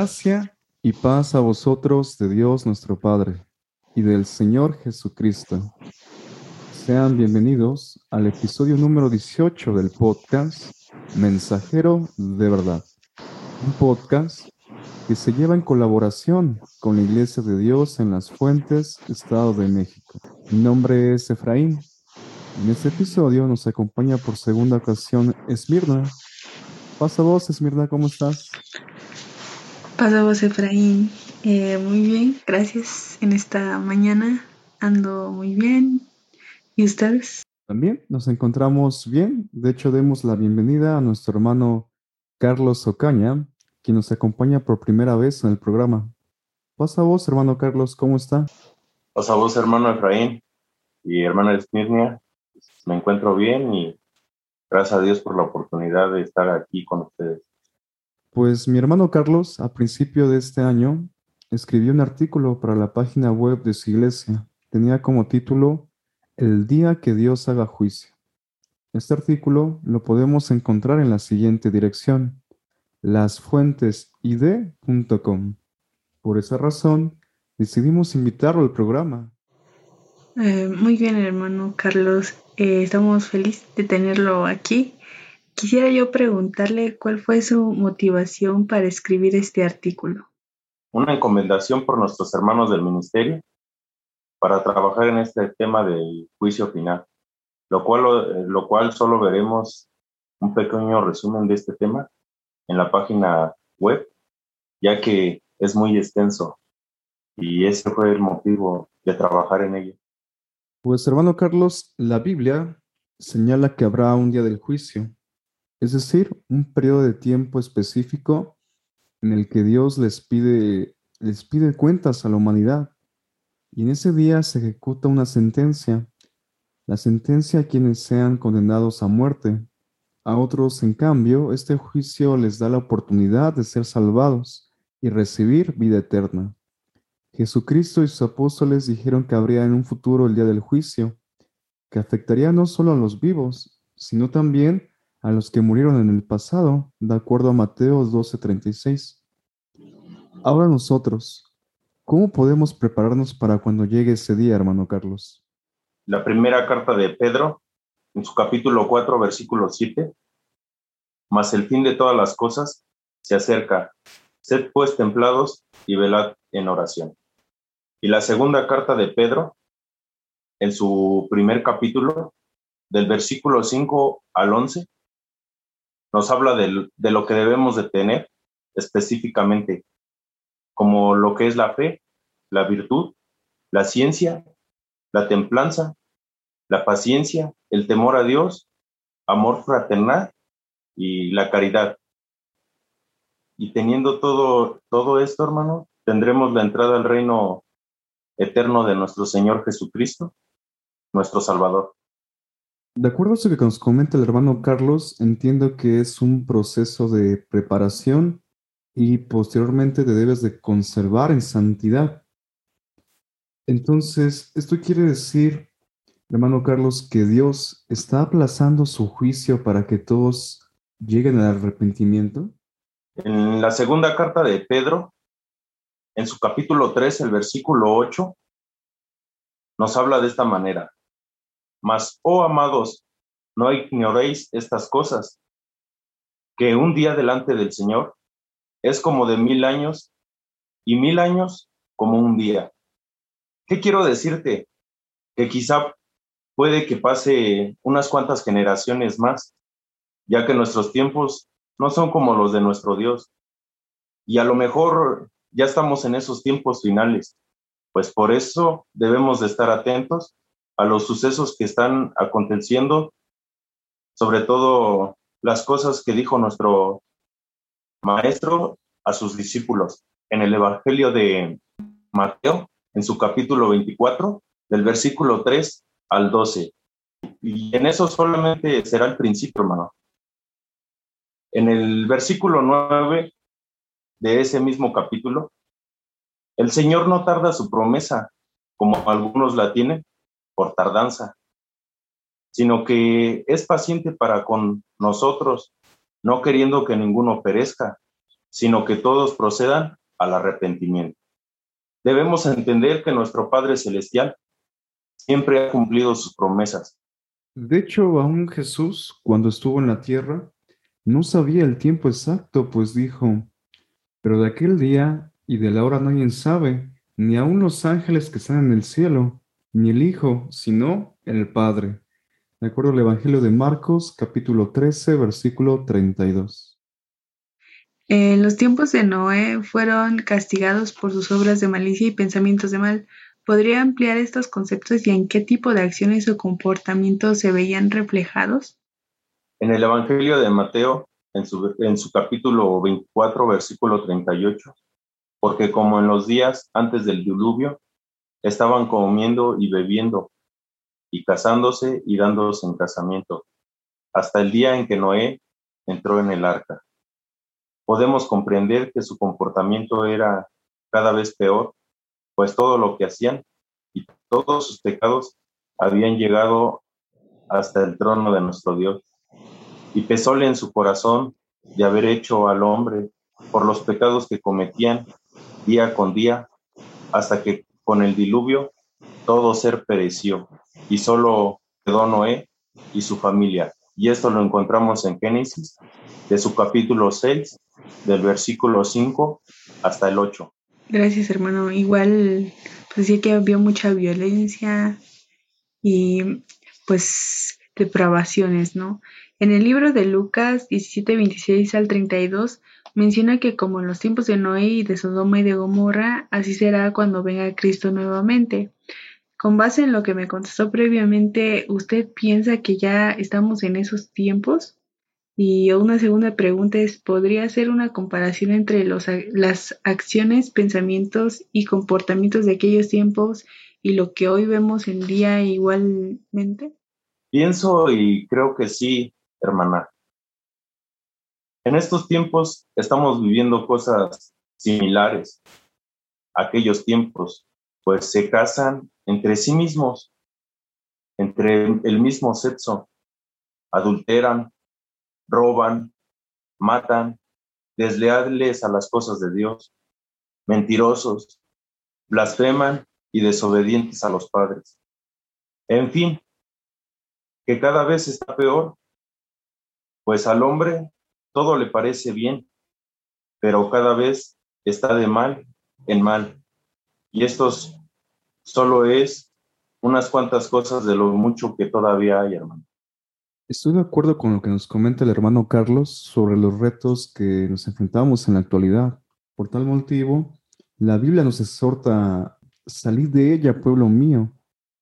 Gracia y paz a vosotros de Dios nuestro Padre y del Señor Jesucristo. Sean bienvenidos al episodio número 18 del podcast Mensajero de Verdad. Un podcast que se lleva en colaboración con la Iglesia de Dios en Las Fuentes, Estado de México. Mi nombre es Efraín. En este episodio nos acompaña por segunda ocasión Esmirna. Pasa vos, Esmirna, ¿cómo estás? Pasa vos, Efraín. Eh, muy bien, gracias. En esta mañana ando muy bien. ¿Y ustedes? También nos encontramos bien. De hecho, demos la bienvenida a nuestro hermano Carlos Ocaña, quien nos acompaña por primera vez en el programa. Pasa vos, hermano Carlos, ¿cómo está? Pasa vos, hermano Efraín y hermana Esmirnia. Me encuentro bien y gracias a Dios por la oportunidad de estar aquí con ustedes. Pues mi hermano Carlos, a principio de este año, escribió un artículo para la página web de su iglesia. Tenía como título El día que Dios haga juicio. Este artículo lo podemos encontrar en la siguiente dirección, lasfuentesid.com. Por esa razón, decidimos invitarlo al programa. Eh, muy bien, hermano Carlos. Eh, estamos felices de tenerlo aquí Quisiera yo preguntarle cuál fue su motivación para escribir este artículo. Una encomendación por nuestros hermanos del ministerio para trabajar en este tema del juicio final, lo cual, lo cual solo veremos un pequeño resumen de este tema en la página web, ya que es muy extenso y ese fue el motivo de trabajar en ello. Pues hermano Carlos, la Biblia señala que habrá un día del juicio es decir, un periodo de tiempo específico en el que Dios les pide, les pide cuentas a la humanidad. Y en ese día se ejecuta una sentencia, la sentencia a quienes sean condenados a muerte. A otros, en cambio, este juicio les da la oportunidad de ser salvados y recibir vida eterna. Jesucristo y sus apóstoles dijeron que habría en un futuro el día del juicio, que afectaría no solo a los vivos, sino también a los que murieron en el pasado, de acuerdo a Mateo 12:36. Ahora nosotros, ¿cómo podemos prepararnos para cuando llegue ese día, hermano Carlos? La primera carta de Pedro, en su capítulo 4, versículo 7, mas el fin de todas las cosas se acerca. Sed pues templados y velad en oración. Y la segunda carta de Pedro, en su primer capítulo, del versículo 5 al 11, nos habla de, de lo que debemos de tener específicamente, como lo que es la fe, la virtud, la ciencia, la templanza, la paciencia, el temor a Dios, amor fraternal y la caridad. Y teniendo todo, todo esto, hermano, tendremos la entrada al reino eterno de nuestro Señor Jesucristo, nuestro Salvador. De acuerdo a lo que nos comenta el hermano Carlos, entiendo que es un proceso de preparación y posteriormente te debes de conservar en santidad. Entonces, esto quiere decir, hermano Carlos, que Dios está aplazando su juicio para que todos lleguen al arrepentimiento. En la segunda carta de Pedro, en su capítulo 3, el versículo 8, nos habla de esta manera. Mas, oh amados, no ignoréis estas cosas, que un día delante del Señor es como de mil años y mil años como un día. ¿Qué quiero decirte? Que quizá puede que pase unas cuantas generaciones más, ya que nuestros tiempos no son como los de nuestro Dios. Y a lo mejor ya estamos en esos tiempos finales, pues por eso debemos de estar atentos a los sucesos que están aconteciendo, sobre todo las cosas que dijo nuestro maestro a sus discípulos en el Evangelio de Mateo, en su capítulo 24, del versículo 3 al 12. Y en eso solamente será el principio, hermano. En el versículo 9 de ese mismo capítulo, el Señor no tarda su promesa, como algunos la tienen, por tardanza, sino que es paciente para con nosotros, no queriendo que ninguno perezca, sino que todos procedan al arrepentimiento. Debemos entender que nuestro Padre Celestial siempre ha cumplido sus promesas. De hecho, aún Jesús, cuando estuvo en la tierra, no sabía el tiempo exacto, pues dijo, pero de aquel día y de la hora nadie sabe, ni aun los ángeles que están en el cielo, ni el Hijo, sino el Padre. De acuerdo al Evangelio de Marcos, capítulo 13, versículo 32. En los tiempos de Noé fueron castigados por sus obras de malicia y pensamientos de mal. ¿Podría ampliar estos conceptos y en qué tipo de acciones o comportamientos se veían reflejados? En el Evangelio de Mateo, en su, en su capítulo 24, versículo 38, porque como en los días antes del diluvio, estaban comiendo y bebiendo, y casándose y dándose en casamiento, hasta el día en que Noé entró en el arca. Podemos comprender que su comportamiento era cada vez peor, pues todo lo que hacían y todos sus pecados habían llegado hasta el trono de nuestro Dios. Y pesóle en su corazón de haber hecho al hombre por los pecados que cometían día con día, hasta que con el diluvio todo ser pereció y solo quedó Noé y su familia. Y esto lo encontramos en Génesis, de su capítulo 6, del versículo 5 hasta el 8. Gracias, hermano. Igual, pues sí que había mucha violencia y pues depravaciones, ¿no? En el libro de Lucas 17, 26 al 32 menciona que como en los tiempos de Noé y de Sodoma y de Gomorra, así será cuando venga Cristo nuevamente. Con base en lo que me contestó previamente, ¿usted piensa que ya estamos en esos tiempos? Y una segunda pregunta es, ¿podría hacer una comparación entre los, las acciones, pensamientos y comportamientos de aquellos tiempos y lo que hoy vemos en día igualmente? Pienso y creo que sí, hermana. En estos tiempos estamos viviendo cosas similares a aquellos tiempos, pues se casan entre sí mismos, entre el mismo sexo, adulteran, roban, matan, desleales a las cosas de Dios, mentirosos, blasfeman y desobedientes a los padres. En fin, que cada vez está peor, pues al hombre todo le parece bien, pero cada vez está de mal en mal. Y esto solo es unas cuantas cosas de lo mucho que todavía hay, hermano. Estoy de acuerdo con lo que nos comenta el hermano Carlos sobre los retos que nos enfrentamos en la actualidad. Por tal motivo, la Biblia nos exhorta a salir de ella, pueblo mío,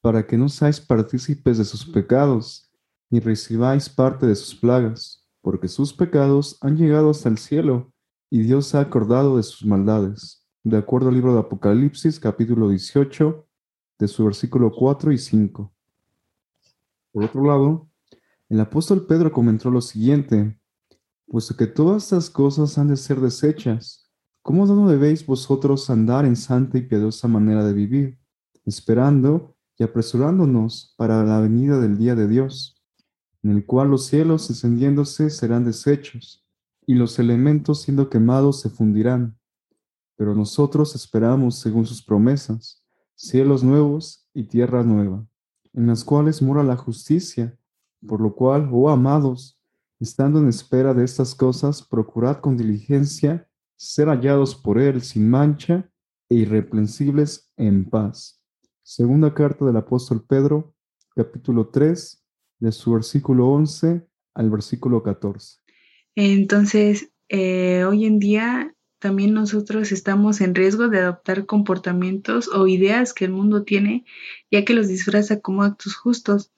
para que no seáis partícipes de sus pecados, ni recibáis parte de sus plagas porque sus pecados han llegado hasta el cielo y Dios ha acordado de sus maldades. De acuerdo al libro de Apocalipsis, capítulo 18, de su versículo 4 y 5. Por otro lado, el apóstol Pedro comentó lo siguiente, puesto que todas estas cosas han de ser desechas, ¿cómo no debéis vosotros andar en santa y piadosa manera de vivir, esperando y apresurándonos para la venida del día de Dios? En el cual los cielos encendiéndose serán deshechos, y los elementos siendo quemados se fundirán. Pero nosotros esperamos, según sus promesas, cielos nuevos y tierra nueva, en las cuales mora la justicia, por lo cual, oh amados, estando en espera de estas cosas, procurad con diligencia ser hallados por Él sin mancha e irreprensibles en paz. Segunda carta del apóstol Pedro, capítulo 3, de su versículo 11 al versículo 14. Entonces, eh, hoy en día también nosotros estamos en riesgo de adoptar comportamientos o ideas que el mundo tiene, ya que los disfraza como actos justos.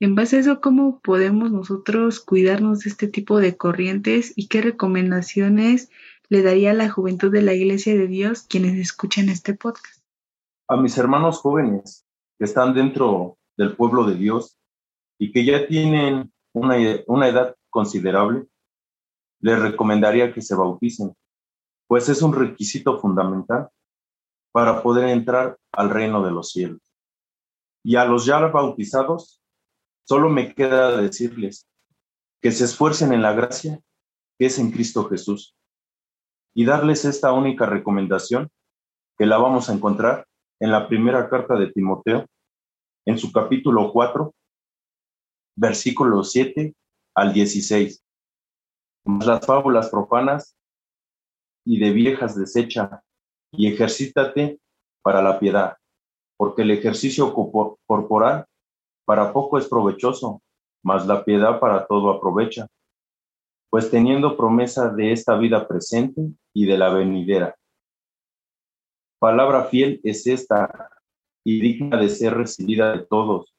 En base a eso, ¿cómo podemos nosotros cuidarnos de este tipo de corrientes y qué recomendaciones le daría a la juventud de la Iglesia de Dios quienes escuchan este podcast? A mis hermanos jóvenes que están dentro del pueblo de Dios, y que ya tienen una, edad considerable, les recomendaría que se bauticen, pues es un requisito fundamental para poder entrar al reino de los cielos. Y a los ya bautizados, solo me queda decirles que se esfuercen en la gracia que es en Cristo Jesús, y darles esta única recomendación que la vamos a encontrar en la primera carta de Timoteo, en su capítulo 4, versículos 7 al 16. Las fábulas profanas y de viejas desecha y ejercítate para la piedad, porque el ejercicio corporal para poco es provechoso, mas la piedad para todo aprovecha, pues teniendo promesa de esta vida presente y de la venidera. Palabra fiel es esta y digna de ser recibida de todos,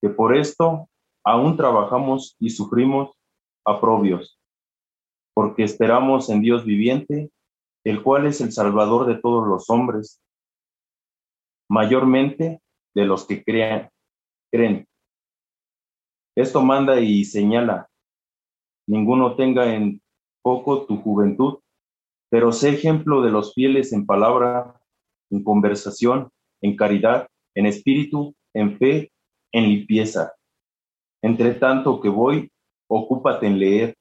que por esto aún trabajamos y sufrimos aprobios, porque esperamos en Dios viviente, el cual es el Salvador de todos los hombres, mayormente de los que crean, creen. Esto manda y señala, ninguno tenga en poco tu juventud, pero sé ejemplo de los fieles en palabra, en conversación, en caridad, en espíritu, en fe, en limpieza. Entre tanto que voy, ocúpate en leer,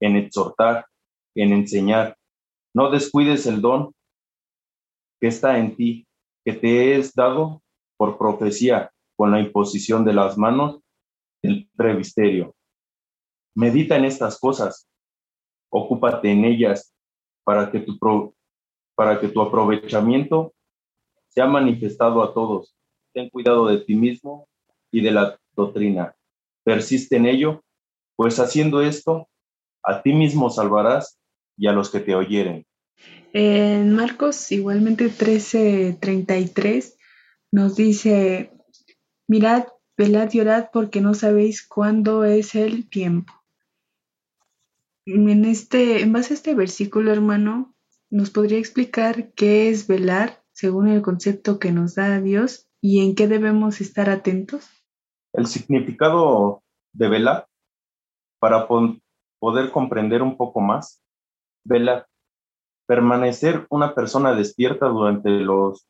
en exhortar, en enseñar. No descuides el don que está en ti, que te es dado por profecía, con la imposición de las manos del previsterio. Medita en estas cosas, ocúpate en ellas para que tu, para que tu aprovechamiento sea manifestado a todos. Ten cuidado de ti mismo y de la doctrina. Persiste en ello, pues haciendo esto, a ti mismo salvarás y a los que te oyeren. En Marcos igualmente 13:33 nos dice, mirad, velad y orad porque no sabéis cuándo es el tiempo. En, este, en base a este versículo, hermano, ¿nos podría explicar qué es velar según el concepto que nos da Dios y en qué debemos estar atentos? El significado de velar, para poder comprender un poco más, velar, permanecer una persona despierta durante, los,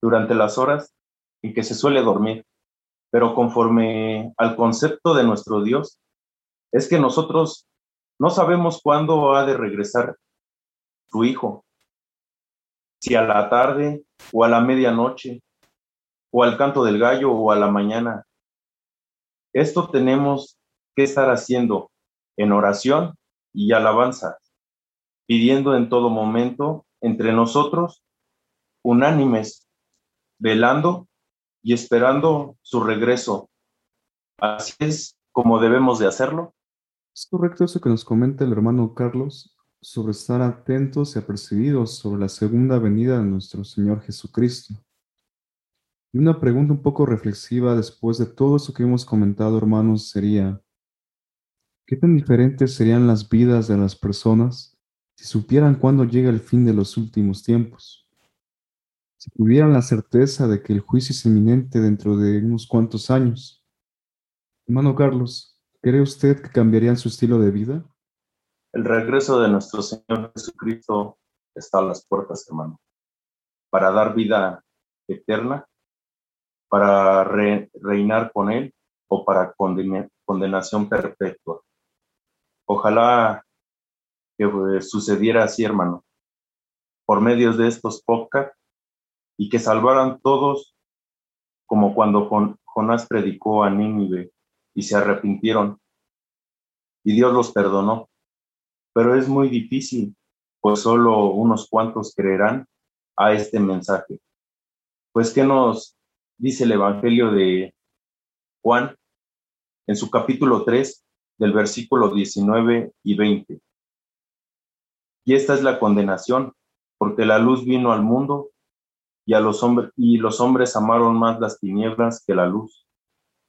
durante las horas en que se suele dormir, pero conforme al concepto de nuestro Dios, es que nosotros no sabemos cuándo ha de regresar su hijo, si a la tarde o a la medianoche, o al canto del gallo o a la mañana. Esto tenemos que estar haciendo en oración y alabanza, pidiendo en todo momento entre nosotros, unánimes, velando y esperando su regreso. Así es como debemos de hacerlo. Es correcto eso que nos comenta el hermano Carlos sobre estar atentos y apercibidos sobre la segunda venida de nuestro Señor Jesucristo. Y una pregunta un poco reflexiva después de todo eso que hemos comentado, hermanos, sería, ¿qué tan diferentes serían las vidas de las personas si supieran cuándo llega el fin de los últimos tiempos? Si tuvieran la certeza de que el juicio es inminente dentro de unos cuantos años. Hermano Carlos, ¿Cree usted que cambiarían su estilo de vida? El regreso de nuestro Señor Jesucristo está a las puertas, hermano, para dar vida eterna, para reinar con Él o para condenación perpetua. Ojalá que eh, sucediera así, hermano, por medio de estos podcasts y que salvaran todos como cuando Jonás predicó a Nínive y se arrepintieron y Dios los perdonó. Pero es muy difícil, pues solo unos cuantos creerán a este mensaje. Pues, ¿qué nos dice el Evangelio de Juan en su capítulo 3, del versículo 19 y 20? Y esta es la condenación, porque la luz vino al mundo y, a los hombres, y los hombres amaron más las tinieblas que la luz,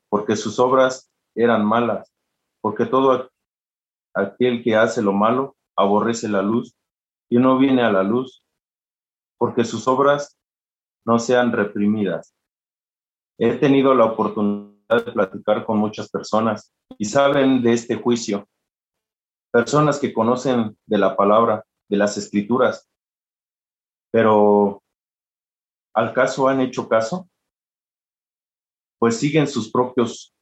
porque sus obras eran malas, porque todo aquel que hace lo malo aborrece la luz y no viene a la luz, porque sus obras no sean reprimidas. He tenido la oportunidad de platicar con muchas personas y saben de este juicio. Personas que conocen de la palabra, de las escrituras, pero ¿al caso han hecho caso? Pues siguen sus propios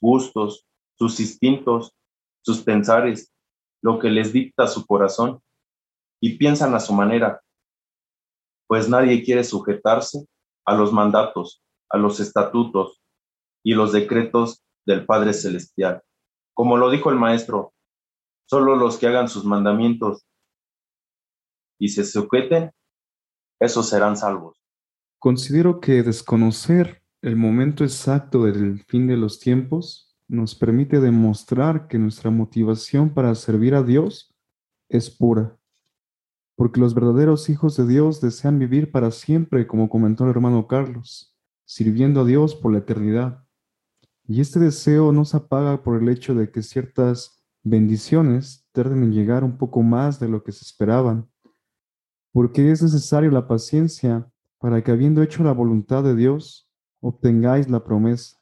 gustos, sus instintos, sus pensares, lo que les dicta su corazón. y piensan a su manera, pues nadie quiere sujetarse a los mandatos, a los estatutos y los decretos del Padre Celestial. Como lo dijo el Maestro, solo los que hagan sus mandamientos y se sujeten, esos serán salvos. Considero que desconocer el momento exacto del fin de los tiempos nos permite demostrar que nuestra motivación para servir a Dios es pura, porque los verdaderos hijos de Dios desean vivir para siempre, como comentó el hermano Carlos, sirviendo a Dios por la eternidad. Y este deseo no se apaga por el hecho de que ciertas bendiciones tarden en llegar un poco más de lo que se esperaban, porque es necesaria la paciencia para que habiendo hecho la voluntad de Dios, obtengáis la promesa,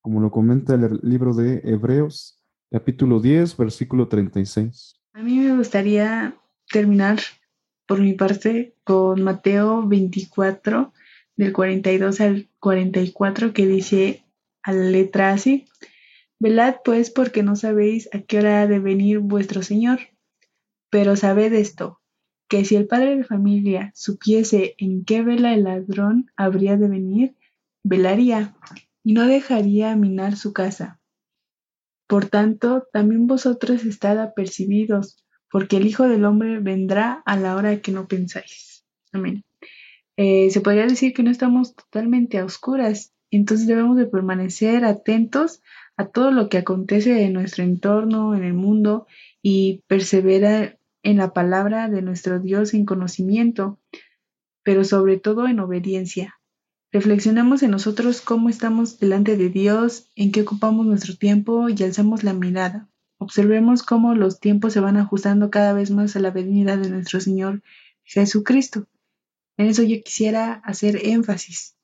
como lo comenta el libro de Hebreos, capítulo 10, versículo 36. A mí me gustaría terminar por mi parte con Mateo 24, del 42 al 44, que dice a la letra así, velad pues porque no sabéis a qué hora ha de venir vuestro Señor, pero sabed esto, que si el padre de familia supiese en qué vela el ladrón habría de venir, velaría y no dejaría minar su casa. Por tanto, también vosotros estad apercibidos, porque el Hijo del Hombre vendrá a la hora que no pensáis. Amén. Eh, se podría decir que no estamos totalmente a oscuras, entonces debemos de permanecer atentos a todo lo que acontece en nuestro entorno, en el mundo, y perseverar en la palabra de nuestro Dios en conocimiento, pero sobre todo en obediencia. Reflexionemos en nosotros cómo estamos delante de Dios, en qué ocupamos nuestro tiempo y alzamos la mirada. Observemos cómo los tiempos se van ajustando cada vez más a la venida de nuestro Señor Jesucristo. En eso yo quisiera hacer énfasis.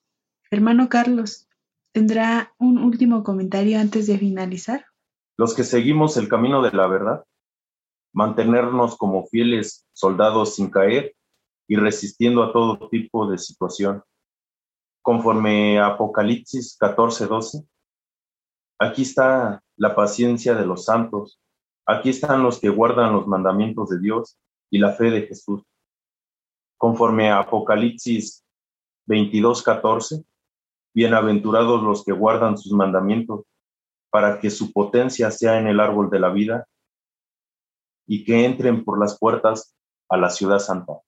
Hermano Carlos, ¿tendrá un último comentario antes de finalizar? Los que seguimos el camino de la verdad mantenernos como fieles soldados sin caer y resistiendo a todo tipo de situación. Conforme Apocalipsis 14:12, aquí está la paciencia de los santos, aquí están los que guardan los mandamientos de Dios y la fe de Jesús. Conforme a Apocalipsis 22:14, bienaventurados los que guardan sus mandamientos, para que su potencia sea en el árbol de la vida y que entren por las puertas a la ciudad santa.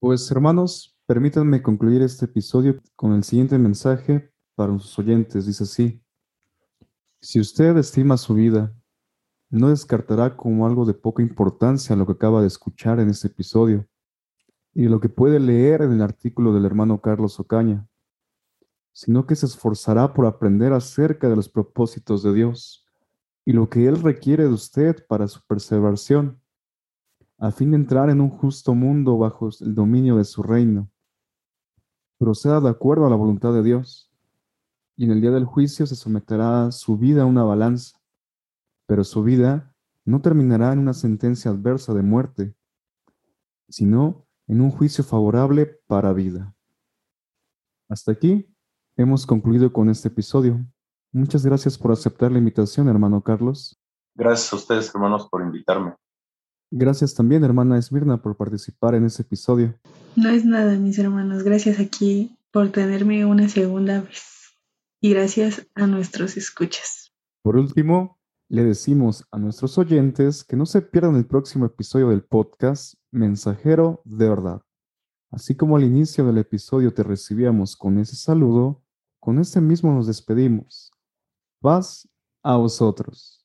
Pues hermanos, permítanme concluir este episodio con el siguiente mensaje para sus oyentes. Dice así, si usted estima su vida, no descartará como algo de poca importancia lo que acaba de escuchar en este episodio y lo que puede leer en el artículo del hermano Carlos Ocaña, sino que se esforzará por aprender acerca de los propósitos de Dios y lo que Él requiere de usted para su perseveración, a fin de entrar en un justo mundo bajo el dominio de su reino. Proceda de acuerdo a la voluntad de Dios, y en el día del juicio se someterá su vida a una balanza, pero su vida no terminará en una sentencia adversa de muerte, sino en un juicio favorable para vida. Hasta aquí hemos concluido con este episodio. Muchas gracias por aceptar la invitación, hermano Carlos. Gracias a ustedes, hermanos, por invitarme. Gracias también, hermana Esmirna, por participar en este episodio. No es nada, mis hermanos. Gracias aquí por tenerme una segunda vez. Y gracias a nuestros escuchas. Por último, le decimos a nuestros oyentes que no se pierdan el próximo episodio del podcast Mensajero de Verdad. Así como al inicio del episodio te recibíamos con ese saludo, con este mismo nos despedimos. Paz a vosotros.